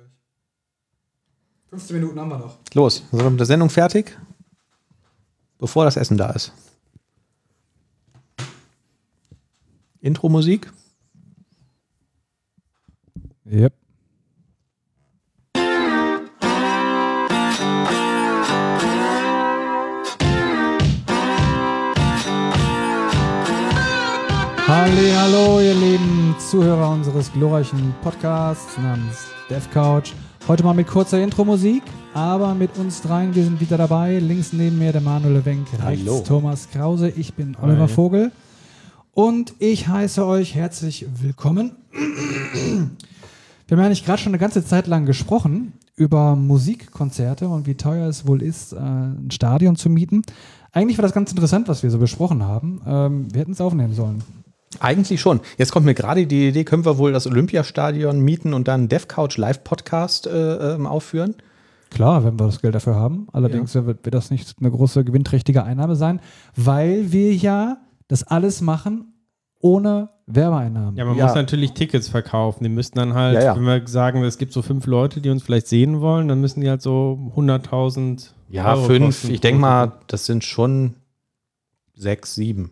gleich. 15 Minuten haben wir noch. Los, sind wir mit der Sendung fertig? Bevor das Essen da ist. Intro-Musik? Yep. Zuhörer unseres glorreichen Podcasts namens Dev Couch. Heute mal mit kurzer Intro-Musik, aber mit uns dreien, wir sind wieder dabei. Links neben mir der Manuel Wenk, rechts Hallo. Thomas Krause, ich bin Oliver Vogel und ich heiße euch herzlich willkommen. Wir haben ja eigentlich gerade schon eine ganze Zeit lang gesprochen über Musikkonzerte und wie teuer es wohl ist, äh, ein Stadion zu mieten. Eigentlich war das ganz interessant, was wir so besprochen haben. Ähm, wir hätten es aufnehmen sollen. Eigentlich schon. Jetzt kommt mir gerade die Idee, können wir wohl das Olympiastadion mieten und dann Dev Couch Live Podcast äh, ähm, aufführen? Klar, wenn wir das Geld dafür haben. Allerdings wird, wird das nicht eine große gewinnträchtige Einnahme sein, weil wir ja das alles machen ohne Werbeeinnahmen. Ja, man Ja. muss natürlich Tickets verkaufen. Die müssten dann halt, Ja, ja. wenn wir sagen, es gibt so fünf Leute, die uns vielleicht sehen wollen, dann müssen die halt so 100.000 Ja, Euro fünf. kosten Ich denke mal, das sind schon sechs, sieben.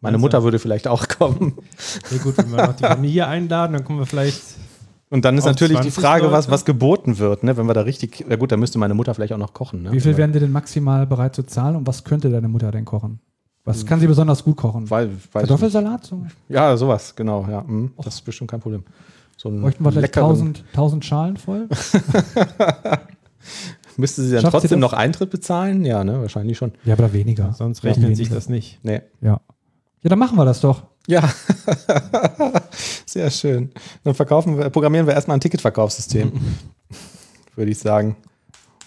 Meine Also- Mutter würde vielleicht auch kommen. Ja gut, wenn wir noch die Familie einladen, dann kommen wir vielleicht Und dann ist natürlich die 20 Frage, was, Leute? was geboten wird. Ne? Wenn wir da richtig, ja gut, dann müsste meine Mutter vielleicht auch noch kochen. Ne? Wie viel wären die denn maximal bereit zu zahlen und was könnte deine Mutter denn kochen? Was kann sie besonders gut kochen? Weil. Kartoffelsalat? So? Ja, sowas, genau. Ja, mm, das ist bestimmt kein Problem. So ein Bräuchten wir vielleicht leckeren- 1000, 1000 Schalen voll? Müsste sie dann Schafft sie trotzdem das? noch Eintritt bezahlen? Ja, ne, wahrscheinlich schon. Ja, aber weniger. sonst Ja, rechnet sich weniger. das nicht. Nee. Ja. Ja, dann machen wir das doch. Ja, sehr schön. Dann verkaufen wir, programmieren wir erstmal ein Ticketverkaufssystem, würde ich sagen.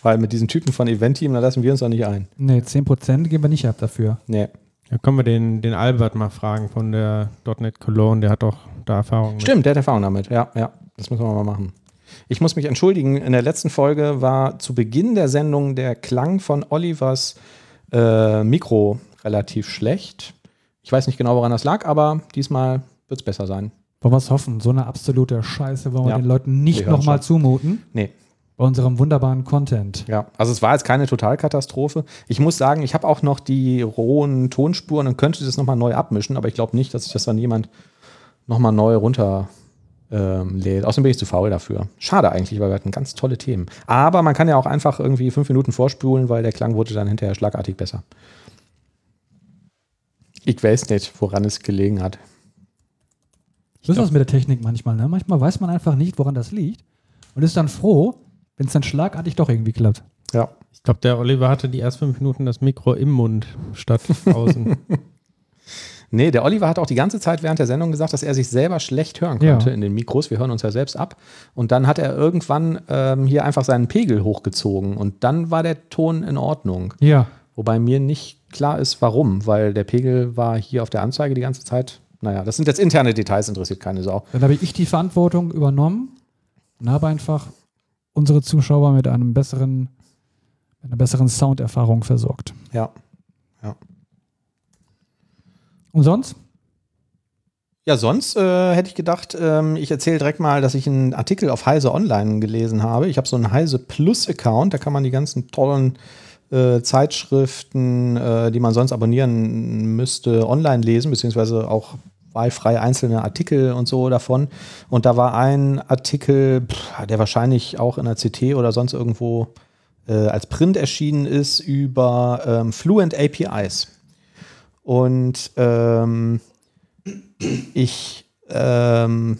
Weil mit diesen Typen von Event-Team, da lassen wir uns doch nicht ein. Nee, 10% geben wir nicht ab dafür. Nee. Da können wir den, den Albert mal fragen von der .NET Cologne, der hat doch da Erfahrung mit. Stimmt, der hat Erfahrung damit. Ja, ja, das müssen wir mal machen. Ich muss mich entschuldigen, in der letzten Folge war zu Beginn der Sendung der Klang von Olivers äh, Mikro relativ schlecht. Ich weiß nicht genau, woran das lag, aber diesmal wird es besser sein. Wollen wir es hoffen? So eine absolute Scheiße wollen wir Ja. den Leuten nicht nochmal zumuten. Nee, Bei unserem wunderbaren Content. Ja, also es war jetzt keine Totalkatastrophe. Ich muss sagen, ich habe auch noch die rohen Tonspuren und könnte das nochmal neu abmischen, aber ich glaube nicht, dass sich das dann jemand nochmal neu runter ähm, lädt. Außerdem bin ich zu faul dafür. Schade eigentlich, weil wir hatten ganz tolle Themen. Aber man kann ja auch einfach irgendwie fünf Minuten vorspulen, weil der Klang wurde dann hinterher schlagartig besser. Ich weiß nicht, woran es gelegen hat. Das ist das mit der Technik manchmal. Ne? Manchmal weiß man einfach nicht, woran das liegt und ist dann froh, wenn es dann schlagartig doch irgendwie klappt. Ja. Ich glaube, der Oliver hatte die ersten fünf Minuten das Mikro im Mund statt außen. Nee, der Oliver hat auch die ganze Zeit während der Sendung gesagt, dass er sich selber schlecht hören Ja. konnte in den Mikros. Wir hören uns ja selbst ab. Und dann hat er irgendwann ähm, hier einfach seinen Pegel hochgezogen und dann war der Ton in Ordnung. Ja. Wobei mir nicht klar ist, warum, weil der Pegel war hier auf der Anzeige die ganze Zeit. Naja, das sind jetzt interne Details, interessiert keine Sau. Dann habe ich die Verantwortung übernommen und habe einfach unsere Zuschauer mit einem besseren, einer besseren Sounderfahrung versorgt. Ja. Und sonst? Ja, sonst äh, hätte ich gedacht, ähm, ich erzähle direkt mal, dass ich einen Artikel auf Heise Online gelesen habe. Ich habe so einen Heise Plus-Account, da kann man die ganzen tollen äh, Zeitschriften, äh, die man sonst abonnieren müsste, online lesen, beziehungsweise auch wahlfrei einzelne Artikel und so davon. Und da war ein Artikel, der wahrscheinlich auch in der CT oder sonst irgendwo äh, als Print erschienen ist, über ähm, Fluent APIs. Und ähm, ich, ähm,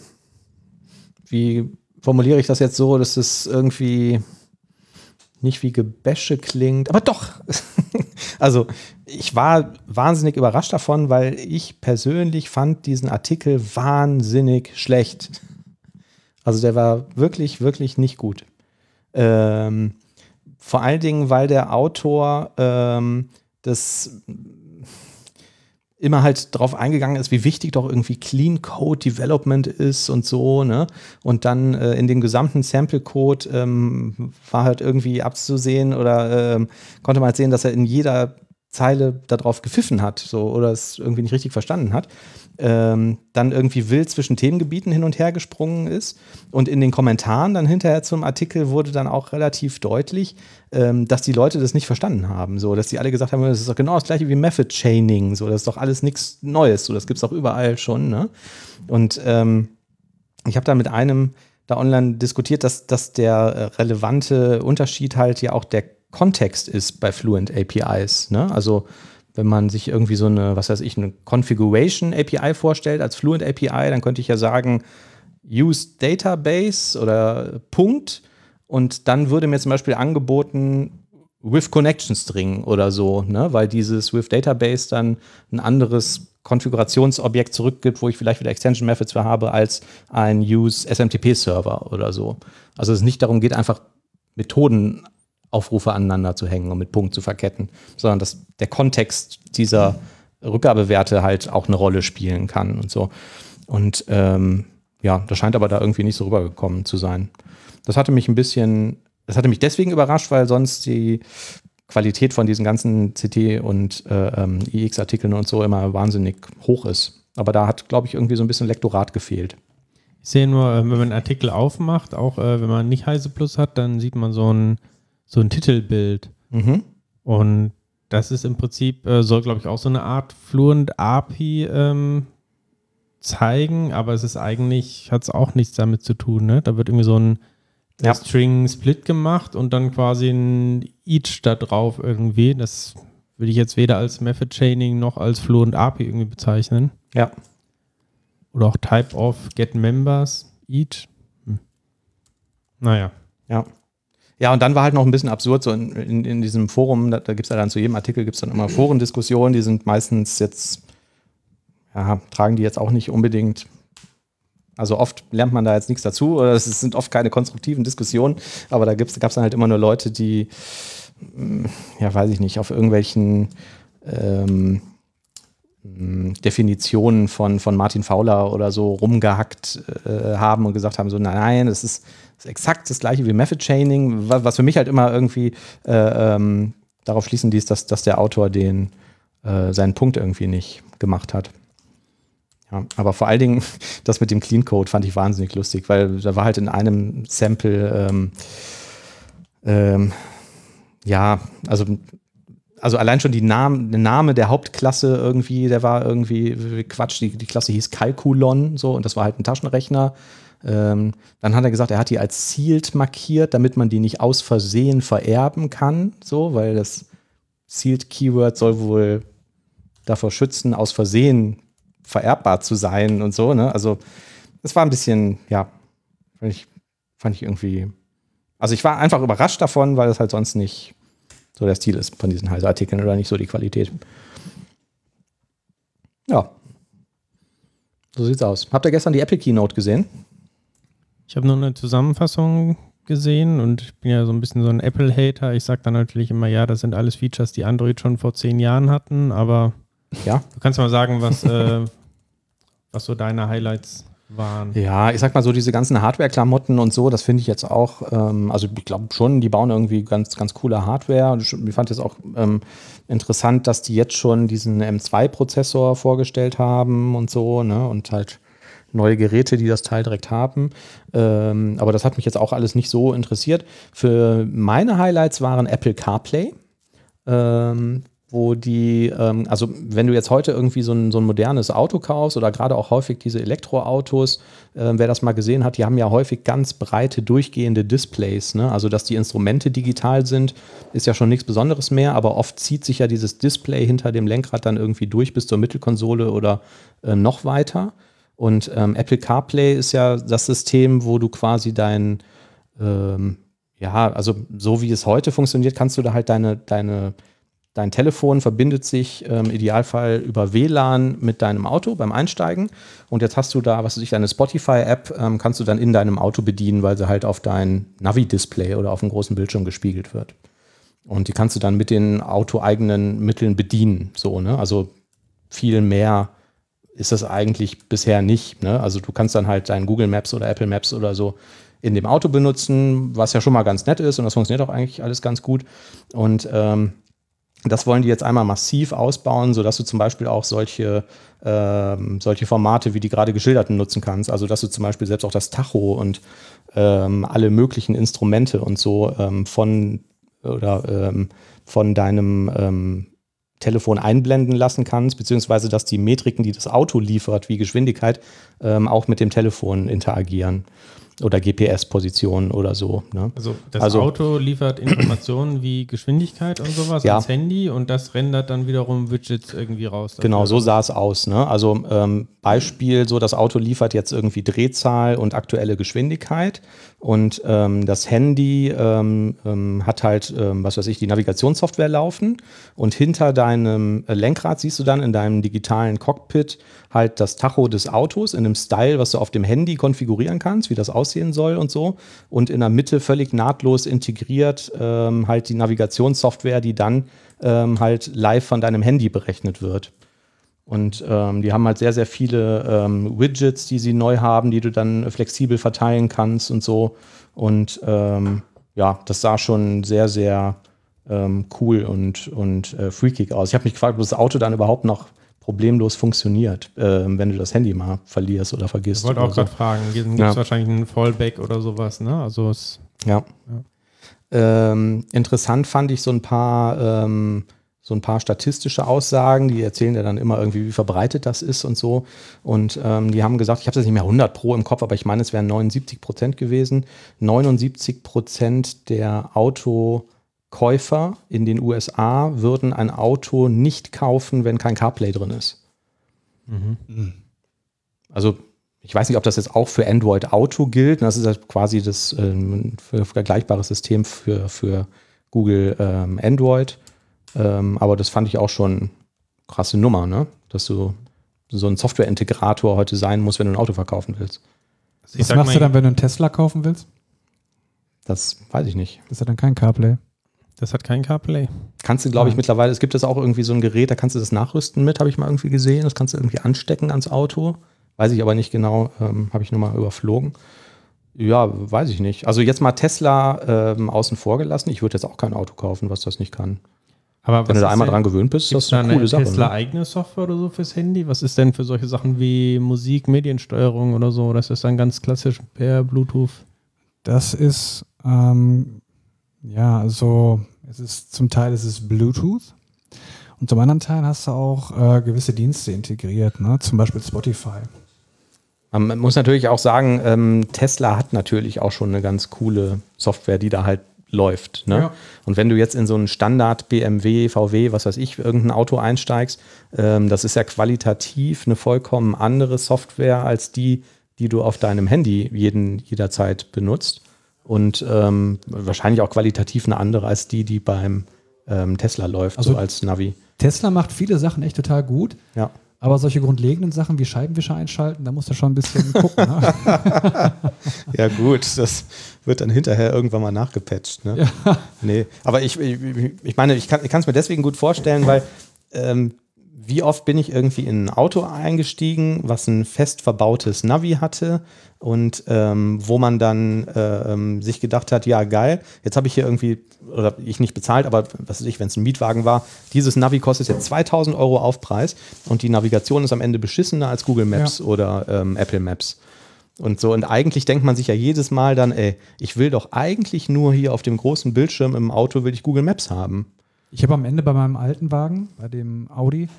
wie formuliere ich das jetzt so, dass es irgendwie nicht wie Gebäsche klingt, aber doch. also ich war wahnsinnig überrascht davon, weil ich persönlich fand diesen Artikel wahnsinnig schlecht. Also der war wirklich, wirklich nicht gut. Ähm, vor allen Dingen, weil der Autor ähm, das immer halt drauf eingegangen ist, wie wichtig doch irgendwie Clean Code Development ist und so, ne? Und dann äh, in dem gesamten Sample Code ähm, war halt irgendwie abzusehen oder ähm, konnte man halt sehen, dass er in jeder Zeile darauf gepfiffen hat so, oder es irgendwie nicht richtig verstanden hat, ähm, dann irgendwie wild zwischen Themengebieten hin und her gesprungen ist. Und in den Kommentaren dann hinterher zum Artikel wurde dann auch relativ deutlich, ähm, dass die Leute das nicht verstanden haben. So, dass die alle gesagt haben, das ist doch genau das gleiche wie Method Chaining, so, das ist doch alles nichts Neues, so, das gibt es doch überall schon. Ne? Und ähm, ich habe da mit einem da online diskutiert, dass, dass der äh, relevante Unterschied halt ja auch der Kontext ist bei Fluent APIs. Ne? Also wenn man sich irgendwie so eine, was weiß ich, eine Configuration API vorstellt als Fluent API, dann könnte ich ja sagen, use Database oder Punkt und dann würde mir zum Beispiel angeboten with Connection String oder so, ne? weil dieses with Database dann ein anderes Konfigurationsobjekt zurückgibt, wo ich vielleicht wieder Extension Methods für habe, als ein use SMTP Server oder so. Also es nicht darum geht, einfach Methoden Aufrufe aneinander zu hängen und mit Punkt zu verketten, sondern dass der Kontext dieser Rückgabewerte halt auch eine Rolle spielen kann und so. Und ähm, ja, das scheint aber da irgendwie nicht so rübergekommen zu sein. Das hatte mich ein bisschen, das hatte mich deswegen überrascht, weil sonst die Qualität von diesen ganzen CT und äh, ähm, IX-Artikeln und so immer wahnsinnig hoch ist. Aber da hat, glaube ich, irgendwie so ein bisschen Lektorat gefehlt. Ich sehe nur, äh, wenn man einen Artikel aufmacht, auch äh, wenn man nicht Heise Plus hat, dann sieht man so ein so ein Titelbild. Mhm. Und das ist im Prinzip, äh, soll glaube ich auch so eine Art Fluent API ähm, zeigen, aber es ist eigentlich, hat es auch nichts damit zu tun. Ne? Da wird irgendwie so ein ja. String Split gemacht und dann quasi ein Each da drauf irgendwie. Das würde ich jetzt weder als Method Chaining noch als Fluent API irgendwie bezeichnen. Ja. Oder auch Type of Get Members Each. Hm. Naja. Ja. Ja, und dann war halt noch ein bisschen absurd, so in, in, in diesem Forum, da, da gibt es ja dann zu jedem Artikel gibt es dann immer Forendiskussionen, die sind meistens jetzt, ja, tragen die jetzt auch nicht unbedingt, also oft lernt man da jetzt nichts dazu, oder es sind oft keine konstruktiven Diskussionen, aber da gab es dann halt immer nur Leute, die, hm, ja, weiß ich nicht, auf irgendwelchen ähm, hm, Definitionen von, von Martin Fowler oder so rumgehackt äh, haben und gesagt haben, so nein, das ist ist exakt das gleiche wie Method Chaining, was für mich halt immer irgendwie äh, ähm, darauf schließen ließ, dass, dass der Autor den äh, seinen Punkt irgendwie nicht gemacht hat. Ja, aber vor allen Dingen das mit dem Clean Code fand ich wahnsinnig lustig, weil da war halt in einem Sample ähm, ähm, ja, also also allein schon die Name, der Name der Hauptklasse irgendwie, der war irgendwie Quatsch. Die, die Klasse hieß Calculon, so, und das war halt ein Taschenrechner. Ähm, dann hat er gesagt, er hat die als Sealed markiert, damit man die nicht aus Versehen vererben kann, so, weil das Sealed Keyword soll wohl davor schützen, aus Versehen vererbbar zu sein und so, ne? Also, es war ein bisschen, ja, fand ich, fand ich irgendwie. Also, ich war einfach überrascht davon, weil es halt sonst nicht so der Stil ist von diesen Heise-Artikeln oder nicht so die Qualität. Ja. So sieht's aus. Habt ihr gestern die Apple Keynote gesehen? Ich habe nur eine Zusammenfassung gesehen und ich bin ja so ein bisschen so ein Apple-Hater. Ich sage dann natürlich immer, ja, das sind alles Features, die Android schon vor zehn Jahren hatten, aber ja. du kannst mal sagen, was, äh, was so deine Highlights waren. Ja, ich sag mal so, diese ganzen Hardware-Klamotten und so, das finde ich jetzt auch, ähm, also ich glaube schon, die bauen irgendwie ganz, ganz coole Hardware. Ich fand jetzt auch ähm, interessant, dass die jetzt schon diesen M2-Prozessor vorgestellt haben und so, ne? Und halt neue Geräte, die das Teil direkt haben. Ähm, aber das hat mich jetzt auch alles nicht so interessiert. Für meine Highlights waren Apple CarPlay. Ähm, wo die, ähm, also wenn du jetzt heute irgendwie so ein, so ein modernes Auto kaufst oder gerade auch häufig diese Elektroautos, äh, wer das mal gesehen hat, die haben ja häufig ganz breite durchgehende Displays. Ne? Also dass die Instrumente digital sind, ist ja schon nichts Besonderes mehr, aber oft zieht sich ja dieses Display hinter dem Lenkrad dann irgendwie durch bis zur Mittelkonsole oder äh, noch weiter. Und ähm, Apple CarPlay ist ja das System, wo du quasi dein, ähm, ja, also so wie es heute funktioniert, kannst du da halt deine, deine, dein Telefon verbindet sich im ähm, Idealfall über WLAN mit deinem Auto beim Einsteigen. Und jetzt hast du da, was weiß ich, deine Spotify-App, ähm, kannst du dann in deinem Auto bedienen, weil sie halt auf dein Navi-Display oder auf dem großen Bildschirm gespiegelt wird. Und die kannst du dann mit den autoeigenen Mitteln bedienen. So, ne? Also viel mehr ist das eigentlich bisher nicht. Ne? Also du kannst dann halt dein Google Maps oder Apple Maps oder so in dem Auto benutzen, was ja schon mal ganz nett ist und das funktioniert auch eigentlich alles ganz gut. Und ähm, Das wollen die jetzt einmal massiv ausbauen, sodass du zum Beispiel auch solche, ähm, solche Formate wie die gerade geschilderten nutzen kannst. Also dass du zum Beispiel selbst auch das Tacho und ähm, alle möglichen Instrumente und so ähm, von oder ähm, von deinem ähm, Telefon einblenden lassen kannst, beziehungsweise dass die Metriken, die das Auto liefert, wie Geschwindigkeit, ähm, auch mit dem Telefon interagieren oder GPS-Positionen oder so. Ne? Also das Also- Auto liefert Informationen wie Geschwindigkeit und sowas Ja. ans Handy und das rendert dann wiederum Widgets irgendwie raus. Genau, dafür. so sah es aus. Ne? Also ähm, Beispiel, so das Auto liefert jetzt irgendwie Drehzahl und aktuelle Geschwindigkeit und ähm, das Handy ähm, ähm, hat halt, ähm, was weiß ich, die Navigationssoftware laufen und hinter deinem äh, Lenkrad siehst du dann in deinem digitalen Cockpit halt das Tacho des Autos in einem Style, was du auf dem Handy konfigurieren kannst, wie das aussehen soll und so und in der Mitte völlig nahtlos integriert ähm, halt die Navigationssoftware, die dann ähm, halt live von deinem Handy berechnet wird. Und ähm, die haben halt sehr, sehr viele ähm, Widgets, die sie neu haben, die du dann flexibel verteilen kannst und so. Und ähm, ja, das sah schon sehr, sehr ähm, cool und, und äh, freakig aus. Ich habe mich gefragt, ob das Auto dann überhaupt noch problemlos funktioniert, ähm, wenn du das Handy mal verlierst oder Ich vergisst. wollte oder auch so. gerade fragen, gibt es Ja. wahrscheinlich einen Fallback oder sowas, ne? Also es Ja. Ähm, interessant fand ich so ein paar, ähm, so ein paar statistische Aussagen, die erzählen ja dann immer irgendwie, wie verbreitet das ist und so. Und ähm, die haben gesagt, ich habe es jetzt nicht mehr 100 pro im Kopf, aber ich meine, es wären 79 Prozent gewesen. 79 Prozent der Autokäufer in den USA würden ein Auto nicht kaufen, wenn kein CarPlay drin ist. Also ich weiß nicht, ob das jetzt auch für Android Auto gilt. Das ist halt quasi das ähm, vergleichbare System für, für Google ähm, Android. Ähm, aber das fand ich auch schon krasse Nummer, ne? Dass du so ein Software-Integrator heute sein musst, wenn du ein Auto verkaufen willst. ich Was machst mal, du dann, wenn du einen Tesla kaufen willst? Das weiß ich nicht. Das ist ja dann kein CarPlay. Das hat kein CarPlay. Kannst du, glaube ich, mittlerweile, es gibt das auch irgendwie so ein Gerät, da kannst du das nachrüsten mit, habe ich mal irgendwie gesehen. Das kannst du irgendwie anstecken ans Auto. Weiß ich aber nicht genau, ähm, habe ich nur mal überflogen. Ja, weiß ich nicht. Also jetzt mal Tesla ähm, außen vor gelassen. Ich würde jetzt auch kein Auto kaufen, was das nicht kann. Aber Wenn du da einmal denn- dran gewöhnt bist, ist das eine eine coole Sache. Tesla Ne? eigene Software oder so fürs Handy? Was ist denn für solche Sachen wie Musik, Mediensteuerung oder so? Das ist dann ganz klassisch per Bluetooth. Das ist, ähm, ja, also es ist zum Teil ist es Bluetooth und zum anderen Teil hast du auch äh, gewisse Dienste integriert, ne? zum Beispiel Spotify. Man muss natürlich auch sagen, ähm, Tesla hat natürlich auch schon eine ganz coole Software, die da halt läuft. Ne? Ja. Und wenn du jetzt in so einen Standard BMW, VW, was weiß ich, irgendein Auto einsteigst, ähm, das ist ja qualitativ eine vollkommen andere Software als die, die du auf deinem Handy jeden, jederzeit benutzt. Und ähm, wahrscheinlich auch qualitativ eine andere als die, die beim ähm, Tesla läuft, Also- so als Navi. Tesla macht viele Sachen echt total gut, Ja. aber solche grundlegenden Sachen wie Scheibenwischer einschalten, da musst du schon ein bisschen gucken. Ne? Ja, gut, das wird dann hinterher irgendwann mal nachgepatcht. Ne? Ja. Nee, aber ich, ich, ich meine, ich kann es mir deswegen gut vorstellen, weil ähm, wie oft bin ich irgendwie in ein Auto eingestiegen, was ein fest verbautes Navi hatte und ähm, wo man dann äh, sich gedacht hat, ja geil, jetzt habe ich hier irgendwie, oder ich nicht bezahlt, aber was weiß ich, wenn es ein Mietwagen war, dieses Navi kostet jetzt 2000 Euro Aufpreis und die Navigation ist am Ende beschissener als Google Maps oder ähm, Apple Maps. Und so, und eigentlich denkt man sich ja jedes Mal dann, ey, ich will doch eigentlich nur hier auf dem großen Bildschirm im Auto will ich Google Maps haben. Ich habe am Ende bei meinem alten Wagen, bei dem Audi,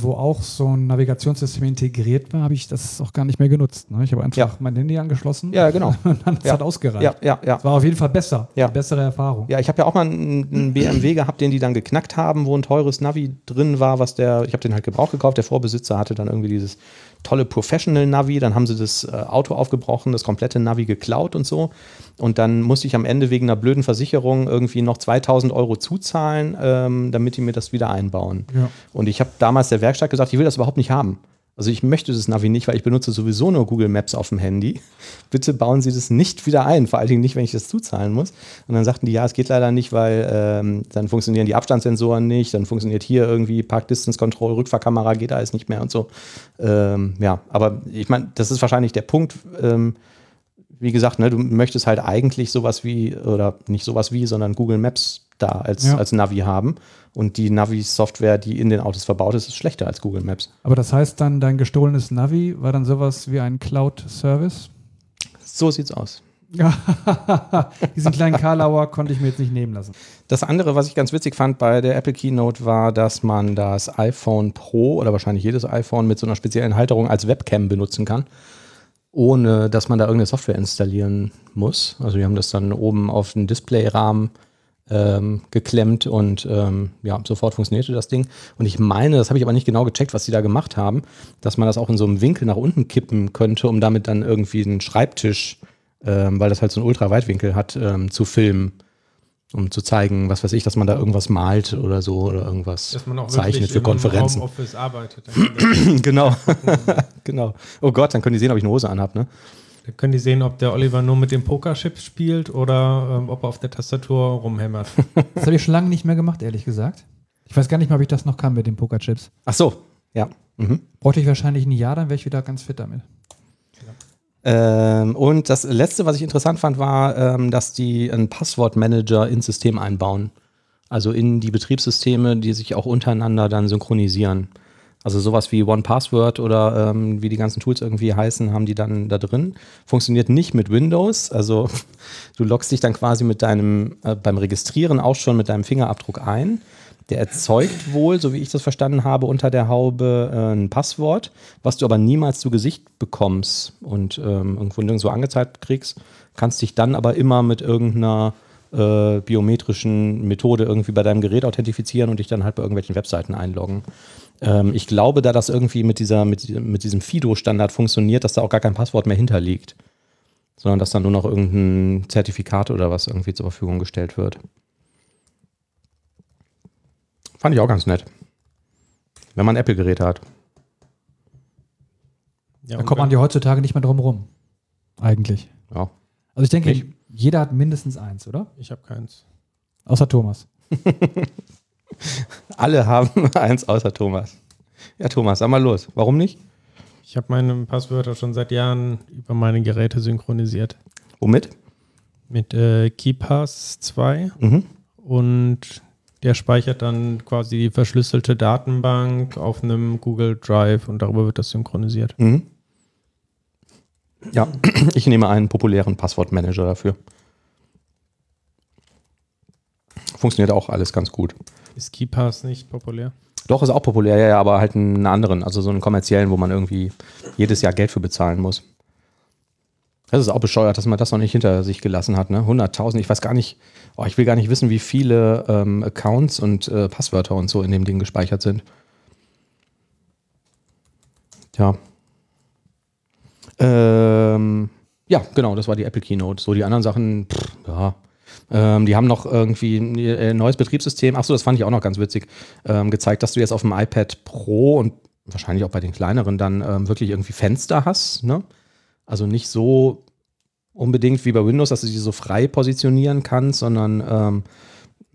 wo auch so ein Navigationssystem integriert war, habe ich das auch gar nicht mehr genutzt. Ne? Ich habe einfach Ja. mein Handy angeschlossen Ja, genau. und dann Ja. hat ausgereicht. Ja, ja, ja. Es war auf jeden Fall besser. Ja. Eine bessere Erfahrung. Ja, ich habe ja auch mal einen, einen BMW gehabt, den die dann geknackt haben, wo ein teures Navi drin war, was der, ich habe den halt Gebrauch gekauft, der Vorbesitzer hatte dann irgendwie dieses tolle Professional Navi, dann haben sie das äh, Auto aufgebrochen, das komplette Navi geklaut und so. Und dann musste ich am Ende wegen einer blöden Versicherung irgendwie noch 2000 Euro zuzahlen, ähm, damit die mir das wieder einbauen. Ja. Und ich habe damals der Werkstatt gesagt, ich will das überhaupt nicht haben. Also ich möchte das Navi nicht, weil ich benutze sowieso nur Google Maps auf dem Handy. Bitte bauen Sie das nicht wieder ein, vor allen Dingen nicht, wenn ich das zuzahlen muss. Und dann sagten die, ja, es geht leider nicht, weil ähm, dann funktionieren die Abstandssensoren nicht, dann funktioniert hier irgendwie Park Distance Control, Rückfahrkamera geht alles nicht mehr und so. Ähm, ja, aber ich meine, das ist wahrscheinlich der Punkt. Ähm, wie gesagt, ne, du möchtest halt eigentlich sowas wie, oder nicht sowas wie, sondern Google Maps da als, ja. als Navi haben. Und die Navi-Software, die in den Autos verbaut ist, ist schlechter als Google Maps. Aber das heißt dann, dein gestohlenes Navi war dann sowas wie ein Cloud-Service? So sieht's aus. Diesen kleinen Karlauer konnte ich mir jetzt nicht nehmen lassen. Das andere, was ich ganz witzig fand bei der Apple Keynote, war, dass man das iPhone Pro oder wahrscheinlich jedes iPhone mit so einer speziellen Halterung als Webcam benutzen kann, ohne dass man da irgendeine Software installieren muss. Also wir haben das dann oben auf den Displayrahmen ähm, geklemmt und ähm, ja, sofort funktionierte das Ding. Und ich meine, das habe ich aber nicht genau gecheckt, was sie da gemacht haben, dass man das auch in so einem Winkel nach unten kippen könnte, um damit dann irgendwie einen Schreibtisch ähm, weil das halt so einen Ultraweitwinkel hat, ähm, zu filmen, um zu zeigen, was weiß ich, dass man da irgendwas malt oder so oder irgendwas dass man auch zeichnet für Konferenzen. Homeoffice arbeitet. genau, genau. Oh Gott, dann können die sehen, ob ich eine Hose anhabe, ne? Dann können die sehen, ob der Oliver nur mit dem Pokerchip spielt oder ähm, ob er auf der Tastatur rumhämmert. Das habe ich schon lange nicht mehr gemacht, ehrlich gesagt. Ich weiß gar nicht mal, ob ich das noch kann mit den Pokerchips. Ach so, ja. Mhm. Bräuchte ich wahrscheinlich ein Jahr, dann wäre ich wieder ganz fit damit. Ähm, und das letzte, was ich interessant fand, war, ähm, dass die einen Passwortmanager ins System einbauen. Also in die Betriebssysteme, die sich auch untereinander dann synchronisieren. Also sowas wie One Password oder ähm, wie die ganzen Tools irgendwie heißen, haben die dann da drin. Funktioniert nicht mit Windows. Also du loggst dich dann quasi mit deinem, äh, beim Registrieren auch schon mit deinem Fingerabdruck ein. Der erzeugt wohl, so wie ich das verstanden habe, unter der Haube äh, ein Passwort, was du aber niemals zu Gesicht bekommst und ähm, irgendwo nirgendwo angezeigt kriegst, kannst dich dann aber immer mit irgendeiner äh, biometrischen Methode irgendwie bei deinem Gerät authentifizieren und dich dann halt bei irgendwelchen Webseiten einloggen. Ähm, ich glaube, da das irgendwie mit, dieser, mit, mit diesem FIDO-Standard funktioniert, dass da auch gar kein Passwort mehr hinterliegt, sondern dass dann nur noch irgendein Zertifikat oder was irgendwie zur Verfügung gestellt wird. Fand ich auch ganz nett. Wenn man Apple-Geräte hat. Ja, da kommt man ja heutzutage nicht mehr drum rum. Eigentlich. Ja. Also ich denke, ich, jeder hat mindestens eins, oder? Ich habe keins. Außer Thomas. Alle haben eins außer Thomas. Ja, Thomas, sag mal los. Warum nicht? Ich habe meine Passwörter schon seit Jahren über meine Geräte synchronisiert. Womit? Mit äh, KeyPass 2 mhm. und der speichert dann quasi die verschlüsselte Datenbank auf einem Google Drive und darüber wird das synchronisiert. Mhm. Ja, ich nehme einen populären Passwortmanager dafür. Funktioniert auch alles ganz gut. Ist KeyPass nicht populär? Doch, ist auch populär, ja, aber halt einen anderen, also so einen kommerziellen, wo man irgendwie jedes Jahr Geld für bezahlen muss. Das ist auch bescheuert, dass man das noch nicht hinter sich gelassen hat. Ne? 100.000, ich weiß gar nicht, oh, ich will gar nicht wissen, wie viele ähm, Accounts und äh, Passwörter und so in dem Ding gespeichert sind. Ja. Ähm, ja, genau, das war die Apple Keynote. So, die anderen Sachen, pff, ja. Ähm, die haben noch irgendwie ein äh, neues Betriebssystem, achso, das fand ich auch noch ganz witzig, ähm, gezeigt, dass du jetzt auf dem iPad Pro und wahrscheinlich auch bei den kleineren dann ähm, wirklich irgendwie Fenster hast, ne? Also nicht so unbedingt wie bei Windows, dass du sie so frei positionieren kannst, sondern ähm,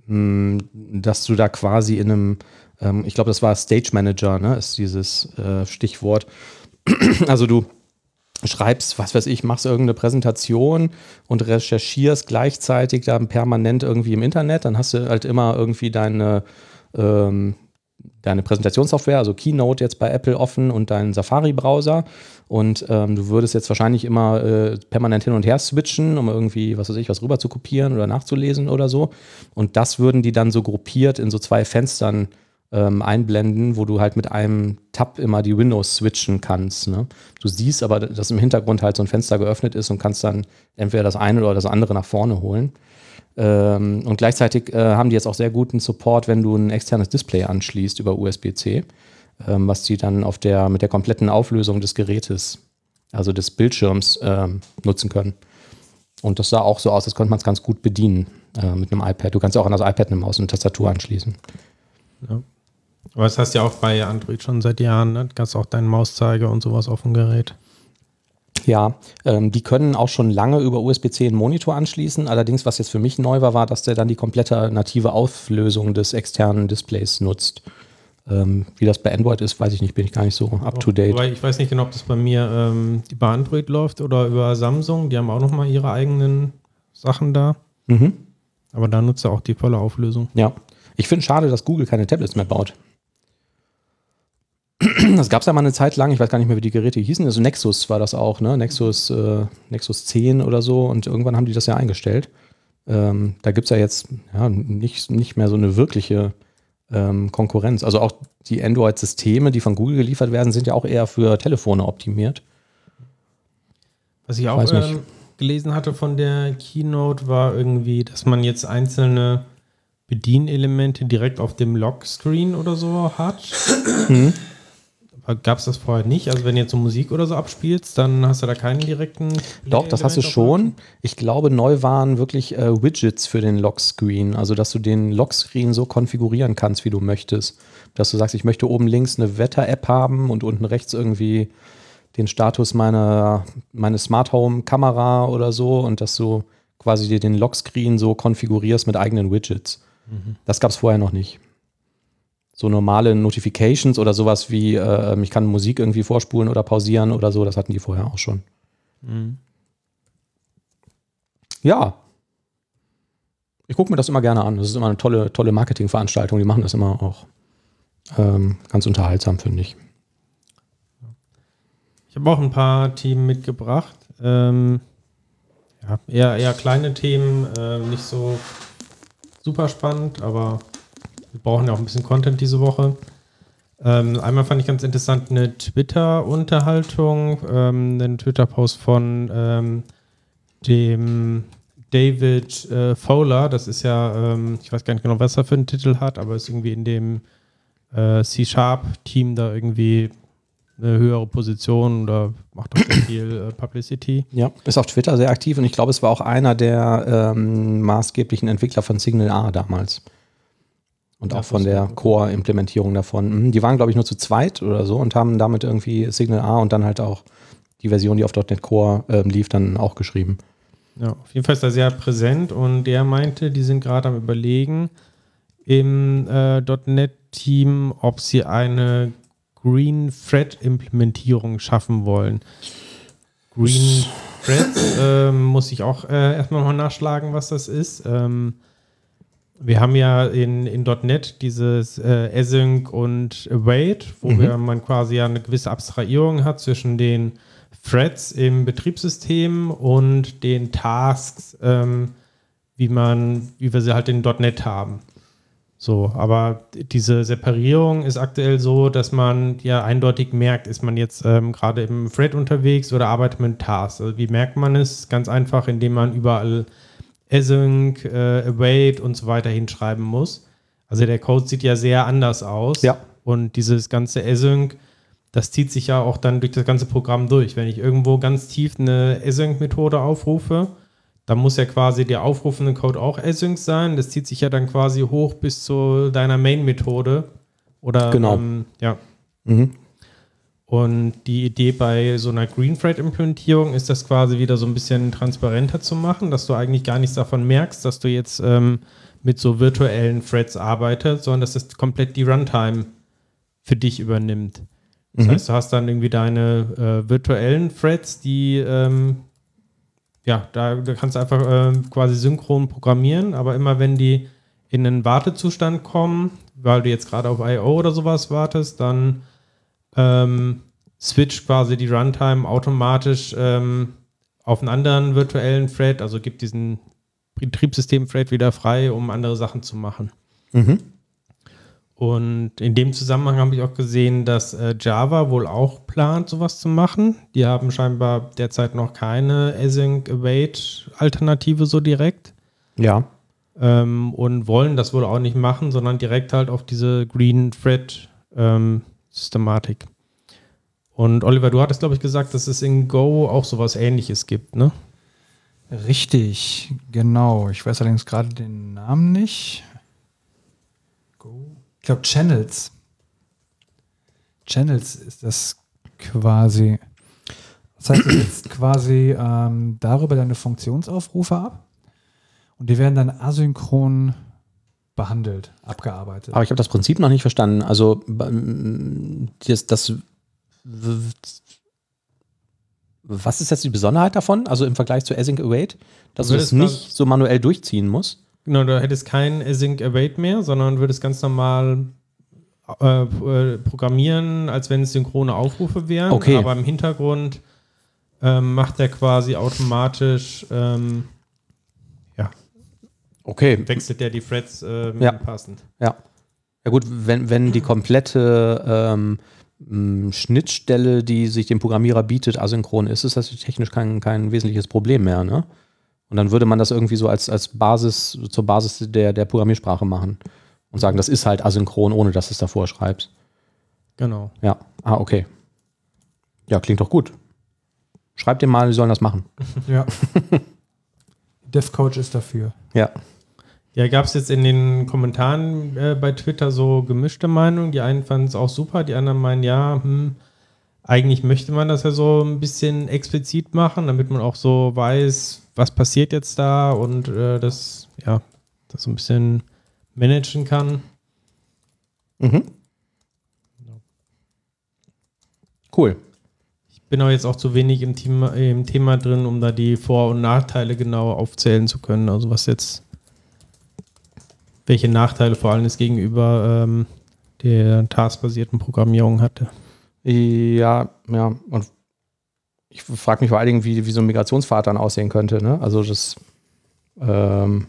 hm, dass du da quasi in einem, ähm, ich glaube, das war Stage Manager, ne, ist dieses äh, Stichwort. also du schreibst, was weiß ich, machst irgendeine Präsentation und recherchierst gleichzeitig dann permanent irgendwie im Internet, dann hast du halt immer irgendwie deine ähm, deine Präsentationssoftware, also Keynote jetzt bei Apple offen und deinen Safari-Browser. Und ähm, du würdest jetzt wahrscheinlich immer äh, permanent hin und her switchen, um irgendwie, was weiß ich, was rüber zu kopieren oder nachzulesen oder so. Und das würden die dann so gruppiert in so zwei Fenstern ähm, einblenden, wo du halt mit einem Tab immer die Windows switchen kannst. Ne? Du siehst aber, dass im Hintergrund halt so ein Fenster geöffnet ist und kannst dann entweder das eine oder das andere nach vorne holen. Ähm, und gleichzeitig äh, haben die jetzt auch sehr guten Support, wenn du ein externes Display anschließt über USB-C, ähm, was die dann auf der, mit der kompletten Auflösung des Gerätes, also des Bildschirms, ähm, nutzen können. Und das sah auch so aus, als konnte man es ganz gut bedienen äh, mit einem iPad. Du kannst auch an das iPad eine Maus und eine Tastatur anschließen. Ja. Aber das hast du ja auch bei Android schon seit Jahren, ne? Du kannst auch deinen Mauszeiger und sowas auf dem Gerät. Ja, ähm, die können auch schon lange über USB-C einen Monitor anschließen. Allerdings, was jetzt für mich neu war, war, dass der dann die komplette native Auflösung des externen Displays nutzt. Ähm, wie das bei Android ist, weiß ich nicht, bin ich gar nicht so up to date. Aber ich weiß nicht genau, ob das bei mir ähm, über Android läuft oder über Samsung. Die haben auch nochmal ihre eigenen Sachen da. Mhm. Aber da nutzt er auch die volle Auflösung. Ja. Ich finde schade, dass Google keine Tablets mehr baut. Das gab es ja mal eine Zeit lang, ich weiß gar nicht mehr, wie die Geräte hießen. Also Nexus war das auch, ne? Nexus, äh, Nexus 10 oder so. Und irgendwann haben die das ja eingestellt. Ähm, da gibt es ja jetzt ja, nicht, nicht mehr so eine wirkliche ähm, Konkurrenz. Also auch die Android-Systeme, die von Google geliefert werden, sind ja auch eher für Telefone optimiert. Was ich auch ähm, gelesen hatte von der Keynote, war irgendwie, dass man jetzt einzelne Bedienelemente direkt auf dem Lockscreen oder so hat. Mhm. Gab es das vorher nicht? Also wenn du jetzt so Musik oder so abspielst, dann hast du da keinen direkten. Doch, das hast du schon. Ich glaube, neu waren wirklich äh, Widgets für den Lockscreen. Also dass du den Lockscreen so konfigurieren kannst, wie du möchtest. Dass du sagst, ich möchte oben links eine Wetter-App haben und unten rechts irgendwie den Status meiner meine Smart Home Kamera oder so und dass du quasi dir den Lockscreen so konfigurierst mit eigenen Widgets. Mhm. Das gab es vorher noch nicht so normale Notifications oder sowas wie, äh, ich kann Musik irgendwie vorspulen oder pausieren oder so, das hatten die vorher auch schon. Mhm. Ja. Ich gucke mir das immer gerne an. Das ist immer eine tolle, tolle Marketingveranstaltung. Die machen das immer auch ähm, ganz unterhaltsam, finde ich. Ich habe auch ein paar Themen mitgebracht. Ähm, ja, eher, eher kleine Themen, äh, nicht so super spannend, aber wir brauchen ja auch ein bisschen Content diese Woche. Ähm, einmal fand ich ganz interessant eine Twitter-Unterhaltung, ähm, einen Twitter-Post von ähm, dem David äh, Fowler. Das ist ja, ähm, ich weiß gar nicht genau, was er für einen Titel hat, aber ist irgendwie in dem äh, C-Sharp-Team da irgendwie eine höhere Position oder macht auch viel äh, Publicity. Ja, ist auf Twitter sehr aktiv und ich glaube, es war auch einer der ähm, maßgeblichen Entwickler von Signal A damals und ja, auch von der Core-Implementierung davon. Mhm, die waren, glaube ich, nur zu zweit oder so und haben damit irgendwie Signal A und dann halt auch die Version, die auf .NET Core äh, lief, dann auch geschrieben. Ja, auf jeden Fall ist er sehr präsent und der meinte, die sind gerade am überlegen im äh, .NET-Team, ob sie eine Green Thread-Implementierung schaffen wollen. Green Threads äh, muss ich auch äh, erstmal noch nachschlagen, was das ist. Ähm, wir haben ja in, in .NET dieses äh, Async und Await, wo mhm. wir, man quasi ja eine gewisse Abstrahierung hat zwischen den Threads im Betriebssystem und den Tasks, ähm, wie man, wie wir sie halt in .NET haben. So, aber diese Separierung ist aktuell so, dass man ja eindeutig merkt, ist man jetzt ähm, gerade im Thread unterwegs oder arbeitet mit Tasks. Also wie merkt man es? Ganz einfach, indem man überall async, äh, await und so weiter hinschreiben muss. Also der Code sieht ja sehr anders aus. Ja. Und dieses ganze async, das zieht sich ja auch dann durch das ganze Programm durch. Wenn ich irgendwo ganz tief eine async-Methode aufrufe, dann muss ja quasi der aufrufende Code auch async sein. Das zieht sich ja dann quasi hoch bis zu deiner Main-Methode. Oder genau. Ähm, ja. Mhm. Und die Idee bei so einer Green Thread-Implementierung ist das quasi wieder so ein bisschen transparenter zu machen, dass du eigentlich gar nichts davon merkst, dass du jetzt ähm, mit so virtuellen Threads arbeitest, sondern dass das komplett die Runtime für dich übernimmt. Das mhm. heißt, du hast dann irgendwie deine äh, virtuellen Threads, die ähm, ja, da, da, kannst du einfach äh, quasi synchron programmieren, aber immer wenn die in einen Wartezustand kommen, weil du jetzt gerade auf I.O. oder sowas wartest, dann ähm, switcht quasi die Runtime automatisch ähm, auf einen anderen virtuellen Thread, also gibt diesen Betriebssystem-Thread wieder frei, um andere Sachen zu machen. Mhm. Und in dem Zusammenhang habe ich auch gesehen, dass äh, Java wohl auch plant, sowas zu machen. Die haben scheinbar derzeit noch keine Async Await Alternative so direkt. Ja. Ähm, und wollen das wohl auch nicht machen, sondern direkt halt auf diese Green Thread ähm, Systematik. Und Oliver, du hattest, glaube ich, gesagt, dass es in Go auch sowas ähnliches gibt, ne? Richtig, genau. Ich weiß allerdings gerade den Namen nicht. Go. Ich glaube Channels. Channels ist das quasi. Das heißt, du setzt quasi ähm, darüber deine Funktionsaufrufe ab und die werden dann asynchron behandelt, abgearbeitet. Aber ich habe das Prinzip noch nicht verstanden. Also das, das was ist jetzt die Besonderheit davon? Also im Vergleich zu Async Await, dass du es nicht so manuell durchziehen musst? Genau, du hättest kein Async Await mehr, sondern würdest ganz normal äh, äh, programmieren, als wenn es synchrone Aufrufe wären. Okay. Aber im Hintergrund ähm, macht er quasi automatisch, ähm. Okay. Wechselt der die Threads ähm, ja. passend. Ja. Ja gut, wenn, wenn die komplette ähm, Schnittstelle, die sich dem Programmierer bietet, asynchron ist, ist das technisch kein, kein wesentliches Problem mehr. Ne? Und dann würde man das irgendwie so als, als Basis, zur Basis der, der Programmiersprache machen und sagen, das ist halt asynchron, ohne dass du es davor schreibst. Genau. Ja, ah, okay. Ja, klingt doch gut. Schreib dem mal, die sollen das machen. Ja. DevCoach ist dafür. Ja. Ja, gab es jetzt in den Kommentaren äh, bei Twitter so gemischte Meinungen. Die einen fanden es auch super, die anderen meinen, ja, hm, eigentlich möchte man das ja so ein bisschen explizit machen, damit man auch so weiß, was passiert jetzt da und äh, das, ja, das so ein bisschen managen kann. Mhm. Cool. Ich bin aber jetzt auch zu wenig im Thema, im Thema drin, um da die Vor- und Nachteile genau aufzählen zu können. Also was jetzt welche Nachteile vor allem es gegenüber ähm, der taskbasierten Programmierung hatte. Ja, ja. Und ich frage mich vor allen Dingen, wie, wie so ein Migrationspfad dann aussehen könnte. Ne? Also das ähm,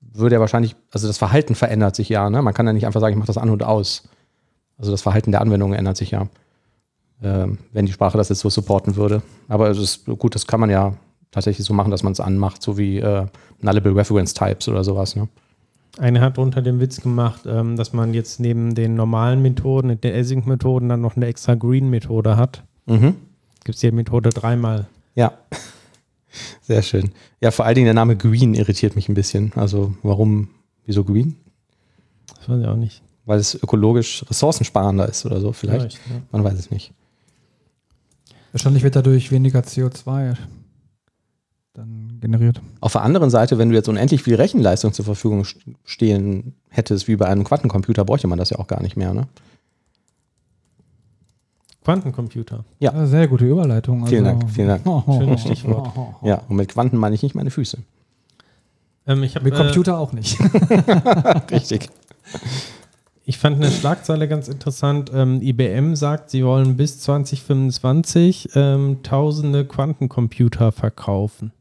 würde ja wahrscheinlich, also das Verhalten verändert sich ja. Ne? Man kann ja nicht einfach sagen, ich mache das an und aus. Also das Verhalten der Anwendung ändert sich ja, ähm, wenn die Sprache das jetzt so supporten würde. Aber ist gut, das kann man ja tatsächlich so machen, dass man es anmacht, so wie äh, Nullable Reference Types oder sowas. Ne? Eine hat unter dem Witz gemacht, ähm, dass man jetzt neben den normalen Methoden, den Async-Methoden, dann noch eine extra Green-Methode hat. Mhm. Gibt es die Methode dreimal. Ja. Sehr schön. Ja, vor allen Dingen der Name Green irritiert mich ein bisschen. Also warum, wieso Green? Das weiß ich auch nicht. Weil es ökologisch ressourcensparender ist oder so, vielleicht. vielleicht ja. Man weiß es nicht. Wahrscheinlich wird dadurch weniger CO2 dann generiert. Auf der anderen Seite, wenn du jetzt unendlich viel Rechenleistung zur Verfügung stehen hättest, wie bei einem Quantencomputer, bräuchte man das ja auch gar nicht mehr, ne? Quantencomputer. Ja. ja. Sehr gute Überleitung. Vielen also. Dank, vielen Dank. Schönes Stichwort. Ja, und mit Quanten meine ich nicht meine Füße. Ähm, ich hab, mit Computer äh, auch nicht. Richtig. Ich fand eine Schlagzeile ganz interessant. Ähm, IBM sagt, sie wollen bis 2025 ähm, tausende Quantencomputer verkaufen.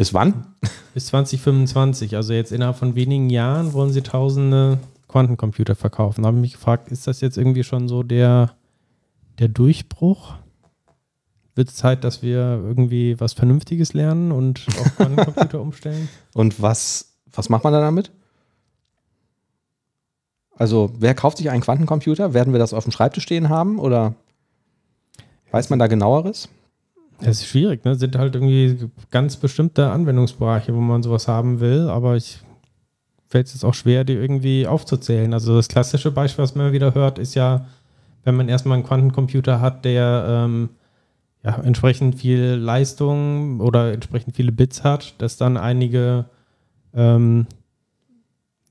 Bis wann? Bis 2025. Also jetzt innerhalb von wenigen Jahren wollen sie tausende Quantencomputer verkaufen. Da habe ich mich gefragt, ist das jetzt irgendwie schon so der, der Durchbruch? Wird es Zeit, dass wir irgendwie was Vernünftiges lernen und auf Quantencomputer umstellen? Und was, was macht man da damit? Also, wer kauft sich einen Quantencomputer? Werden wir das auf dem Schreibtisch stehen haben oder weiß man da genaueres? Das ist schwierig, ne? Sind halt irgendwie ganz bestimmte Anwendungsbereiche, wo man sowas haben will, aber ich fällt es jetzt auch schwer, die irgendwie aufzuzählen. Also das klassische Beispiel, was man wieder hört, ist ja, wenn man erstmal einen Quantencomputer hat, der ähm, ja, entsprechend viel Leistung oder entsprechend viele Bits hat, dass dann einige ähm,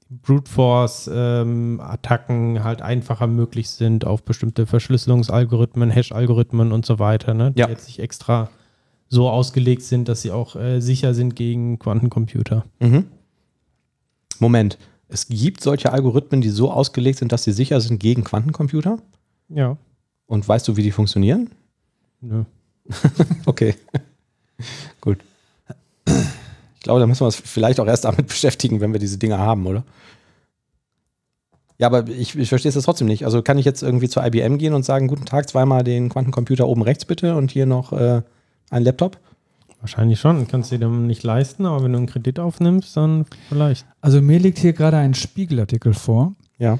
Brute Force ähm, Attacken halt einfacher möglich sind auf bestimmte Verschlüsselungsalgorithmen, Hash-Algorithmen und so weiter, ne? die ja. jetzt nicht extra so ausgelegt sind, dass sie auch äh, sicher sind gegen Quantencomputer. Mhm. Moment, es gibt solche Algorithmen, die so ausgelegt sind, dass sie sicher sind gegen Quantencomputer? Ja. Und weißt du, wie die funktionieren? Nö. okay. Gut. Ich glaube, da müssen wir uns vielleicht auch erst damit beschäftigen, wenn wir diese Dinge haben, oder? Ja, aber ich, ich verstehe es jetzt trotzdem nicht. Also kann ich jetzt irgendwie zur IBM gehen und sagen, guten Tag, zweimal den Quantencomputer oben rechts bitte und hier noch äh, ein Laptop? Wahrscheinlich schon. Kannst du dir dann nicht leisten, aber wenn du einen Kredit aufnimmst, dann vielleicht. Also mir liegt hier gerade ein Spiegelartikel vor, ja.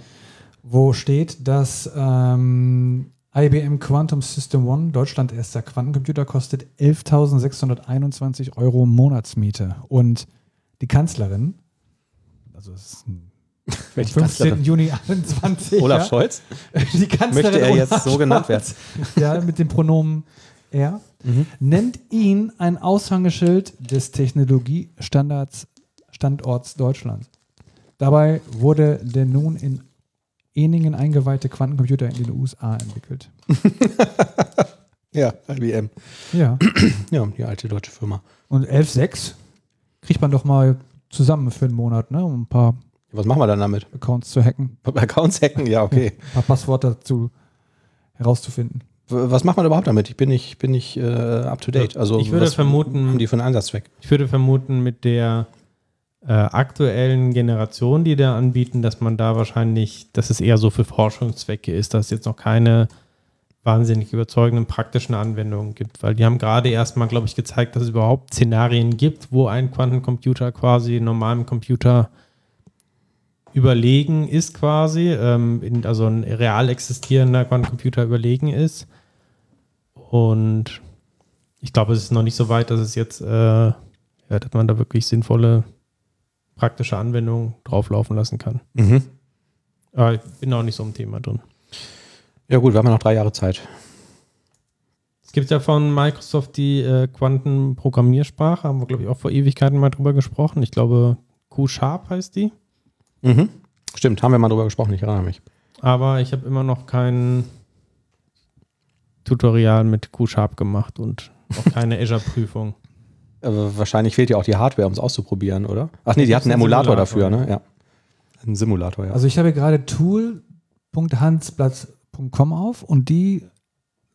wo steht, dass ähm, IBM Quantum System One, Deutschland erster Quantencomputer, kostet 11.621 Euro Monatsmiete. Und die Kanzlerin, also es ist ein 15. Juni 21. Olaf ja, Scholz? Die Kanzlerin Möchte er Olaf jetzt so genannt werden? Ja, mit dem Pronomen er, mhm. nennt ihn ein Aushängeschild des Technologiestandards Standorts Deutschlands. Dabei wurde der nun in Eningen eingeweihte Quantencomputer in den USA entwickelt. ja, IBM. Ja. Ja, die alte deutsche Firma. Und 11.6 kriegt man doch mal zusammen für einen Monat, ne, um ein paar Was machen wir dann damit? Accounts zu hacken, Accounts hacken? Ja, okay. ein paar Passwörter dazu herauszufinden. Was macht man überhaupt damit? Ich bin nicht, bin nicht äh, up to date. Also, Ich würde was vermuten- haben die für einen Einsatzzweck? Ich würde vermuten, mit der äh, aktuellen Generation, die da anbieten, dass man da wahrscheinlich, dass es eher so für Forschungszwecke ist, dass es jetzt noch keine wahnsinnig überzeugenden praktischen Anwendungen gibt, weil die haben gerade erstmal, glaube ich, gezeigt, dass es überhaupt Szenarien gibt, wo ein Quantencomputer quasi normalem Computer überlegen ist quasi, ähm, in, also ein real existierender Quantencomputer überlegen ist. Und ich glaube, es ist noch nicht so weit, dass es jetzt, äh, ja, dass man da wirklich sinnvolle praktische Anwendungen drauflaufen lassen kann. Mhm. Aber ich bin auch nicht so im Thema drin. Ja, gut, wir haben ja noch drei Jahre Zeit. Es gibt ja von Microsoft die äh, Quantenprogrammiersprache, haben wir, glaube ich, auch vor Ewigkeiten mal drüber gesprochen. Ich glaube, Q-Sharp heißt die. Mhm. Stimmt, haben wir mal drüber gesprochen, ich erinnere mich. Aber ich habe immer noch kein Tutorial mit Q-Sharp gemacht und auch keine Azure-Prüfung. Aber wahrscheinlich fehlt ja auch die Hardware, um es auszuprobieren, oder? Ach nee, die hatten einen Emulator, Simulator. dafür, ne? Ja. Ein Simulator, ja. Also ich habe gerade tool.hansblatt.com auf und die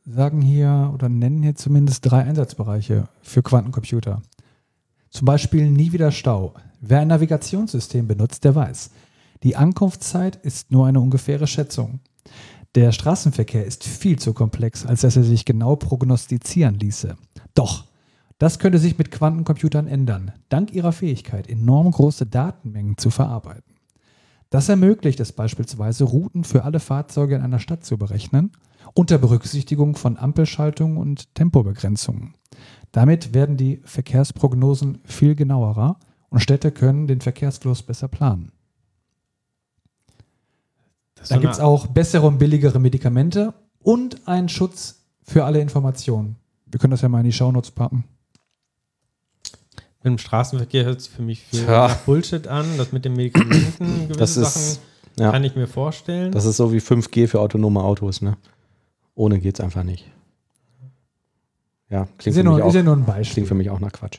sagen hier oder nennen hier zumindest drei Einsatzbereiche für Quantencomputer. Zum Beispiel nie wieder Stau. Wer ein Navigationssystem benutzt, der weiß. Die Ankunftszeit ist nur eine ungefähre Schätzung. Der Straßenverkehr ist viel zu komplex, als dass er sich genau prognostizieren ließe. Doch, das könnte sich mit Quantencomputern ändern, dank ihrer Fähigkeit, enorm große Datenmengen zu verarbeiten. Das ermöglicht es beispielsweise, Routen für alle Fahrzeuge in einer Stadt zu berechnen, unter Berücksichtigung von Ampelschaltungen und Tempobegrenzungen. Damit werden die Verkehrsprognosen viel genauerer und Städte können den Verkehrsfluss besser planen. Das so gibt es auch bessere und billigere Medikamente und einen Schutz für alle Informationen. Wir können das ja mal in die Shownotes packen. Dem Straßenverkehr hört sich für mich viel nach Bullshit an. Das mit den Medikamenten, gewisse Das ist, Sachen ja, kann ich mir vorstellen. das ist so wie 5G für autonome Autos, ne? Ohne geht's einfach nicht. Ja, Ist klingt ja, für, mich nur, ist auch, ja nur ein klingt für mich auch nach Quatsch.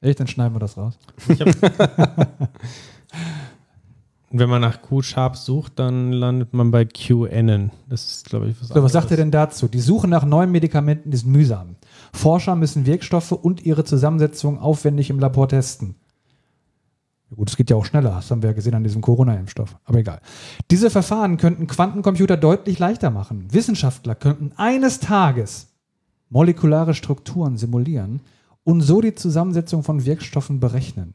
Echt, dann schneiden wir das raus. Wenn man nach Q-Sharp sucht, dann landet man bei QAnon. Das ist, glaube ich, was So, was sagt ihr denn dazu? Die Suche nach neuen Medikamenten ist mühsam. Forscher müssen Wirkstoffe und ihre Zusammensetzung aufwendig im Labor testen. Gut, es geht ja auch schneller, das haben wir ja gesehen an diesem Corona-Impfstoff. Aber egal. Diese Verfahren könnten Quantencomputer deutlich leichter machen. Wissenschaftler könnten eines Tages molekulare Strukturen simulieren und so die Zusammensetzung von Wirkstoffen berechnen.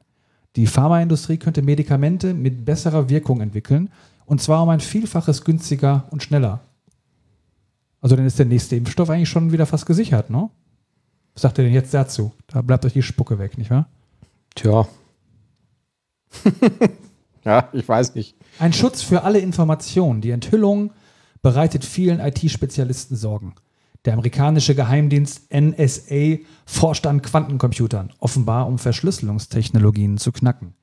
Die Pharmaindustrie könnte Medikamente mit besserer Wirkung entwickeln und zwar um ein Vielfaches günstiger und schneller. Also dann ist der nächste Impfstoff eigentlich schon wieder fast gesichert, ne? Was sagt ihr denn jetzt dazu? Da bleibt euch die Spucke weg, nicht wahr? Tja. ja, ich weiß nicht. Ein Schutz für alle Informationen. Die Enthüllung bereitet vielen IT-Spezialisten Sorgen. Der amerikanische Geheimdienst NSA forscht an Quantencomputern, offenbar um Verschlüsselungstechnologien zu knacken.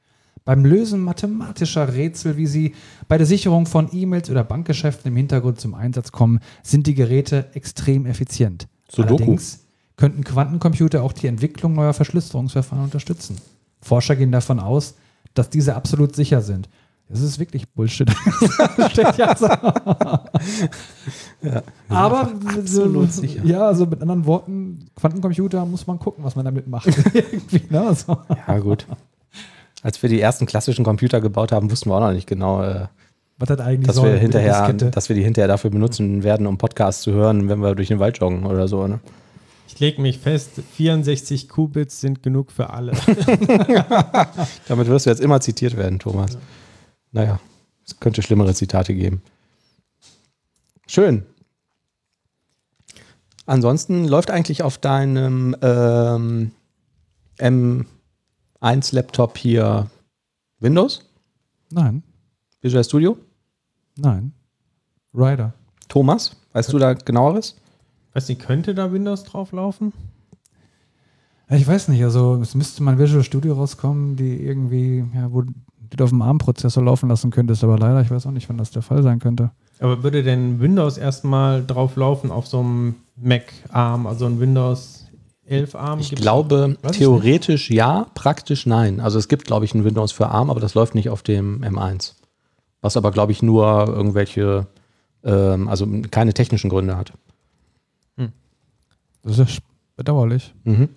Beim Lösen mathematischer Rätsel, wie sie bei der Sicherung von E-Mails oder Bankgeschäften im Hintergrund zum Einsatz kommen, sind die Geräte extrem effizient. Sudoku. Allerdings könnten Quantencomputer auch die Entwicklung neuer Verschlüsselungsverfahren unterstützen. Forscher gehen davon aus, dass diese absolut sicher sind. Das ist wirklich Bullshit. Das steht ja. Aber absolut so, sicher. Ja, also mit anderen Worten, Quantencomputer muss man gucken, was man damit macht. Irgendwie, ne? so. Ja, gut. Als wir die ersten klassischen Computer gebaut haben, wussten wir auch noch nicht genau, äh, Was hat eigentlich dass, soll wir hinterher, dass wir die hinterher dafür benutzen werden, um Podcasts zu hören, wenn wir durch den Wald joggen oder so. Ne? Ich lege mich fest, 64 Qubits sind genug für alle. Damit wirst du jetzt immer zitiert werden, Thomas. Naja, es könnte schlimmere Zitate geben. Schön. Ansonsten läuft eigentlich auf deinem ähm, M1-Laptop hier Windows, Nein, Visual Studio. nein. Rider. Thomas, weißt du da genaueres? Weiß nicht, könnte da Windows drauf laufen? Ich weiß nicht, also es müsste mal ein Visual Studio rauskommen, die irgendwie, ja, wo du auf dem ARM-Prozessor laufen lassen könntest, aber leider, ich weiß auch nicht, wann das der Fall sein könnte. Aber würde denn Windows erstmal drauf laufen auf so einem Mac-ARM, also ein Windows 11 ARM? Ich glaube, theoretisch ja, praktisch nein. Also es gibt, glaube ich, ein Windows für ARM, aber das läuft nicht auf dem M1. Was aber, glaube ich, nur irgendwelche, ähm, also keine technischen Gründe hat. Das ist bedauerlich. Mhm.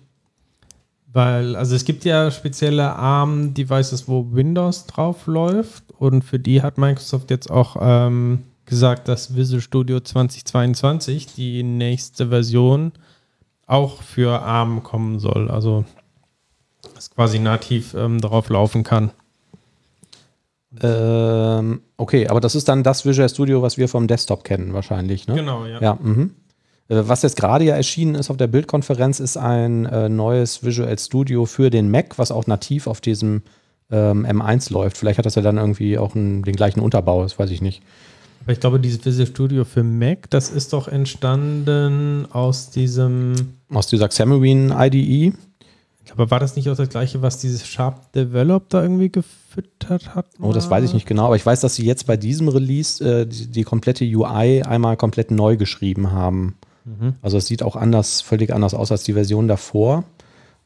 Weil, also es gibt ja spezielle ARM-Devices, wo Windows drauf läuft und für die hat Microsoft jetzt auch ähm, gesagt, dass Visual Studio 2022, die nächste Version, auch für ARM kommen soll. Also dass quasi nativ ähm, darauf laufen kann. Ähm, okay, aber das ist dann das Visual Studio, was wir vom Desktop kennen, wahrscheinlich. Ne? Genau, ja. ja mhm. Äh, was jetzt gerade ja erschienen ist auf der Bildkonferenz, ist ein äh, neues Visual Studio für den Mac, was auch nativ auf diesem ähm, M1 läuft. Vielleicht hat das ja dann irgendwie auch einen, den gleichen Unterbau, das weiß ich nicht. Aber ich glaube, dieses Visual Studio für Mac, das ist doch entstanden aus diesem. Aus dieser Xamarin IDE. Aber war das nicht auch das gleiche, was dieses Sharp Develop da irgendwie gefüttert hat? Oh, das weiß ich nicht genau, aber ich weiß, dass sie jetzt bei diesem Release äh, die, die komplette UI einmal komplett neu geschrieben haben. Mhm. Also es sieht auch anders, völlig anders aus als die Version davor.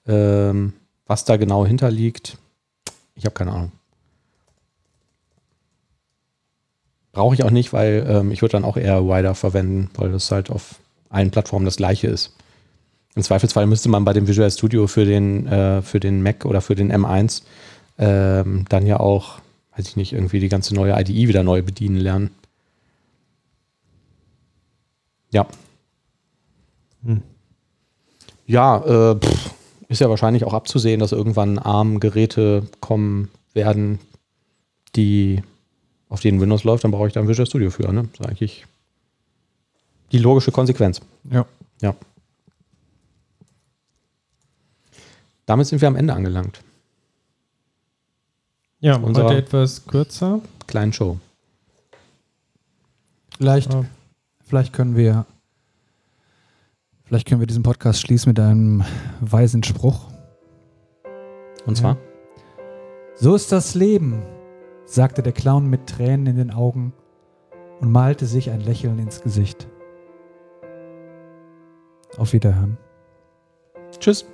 Ähm, was da genau hinterliegt, ich habe keine Ahnung. Brauche ich auch nicht, weil ähm, ich würde dann auch eher Wider verwenden, weil das halt auf allen Plattformen das gleiche ist. Im Zweifelsfall müsste man bei dem Visual Studio für den, äh, für den Mac oder für den M1 ähm, dann ja auch, weiß ich nicht, irgendwie die ganze neue IDE wieder neu bedienen lernen. Ja. Ja, äh, pff, ist ja wahrscheinlich auch abzusehen, dass irgendwann ARM-Geräte kommen werden, die auf denen Windows läuft, dann brauche ich da ein Visual Studio für. Ne? Das ist eigentlich die logische Konsequenz. Ja. Ja. Damit sind wir am Ende angelangt. Ja, heute etwas kürzer. Kleinen Show. Vielleicht, ja. vielleicht können wir Vielleicht können wir diesen Podcast schließen mit einem weisen Spruch. Und zwar? Ja. So ist das Leben, sagte der Clown mit Tränen in den Augen und malte sich ein Lächeln ins Gesicht. Auf Wiederhören. Tschüss.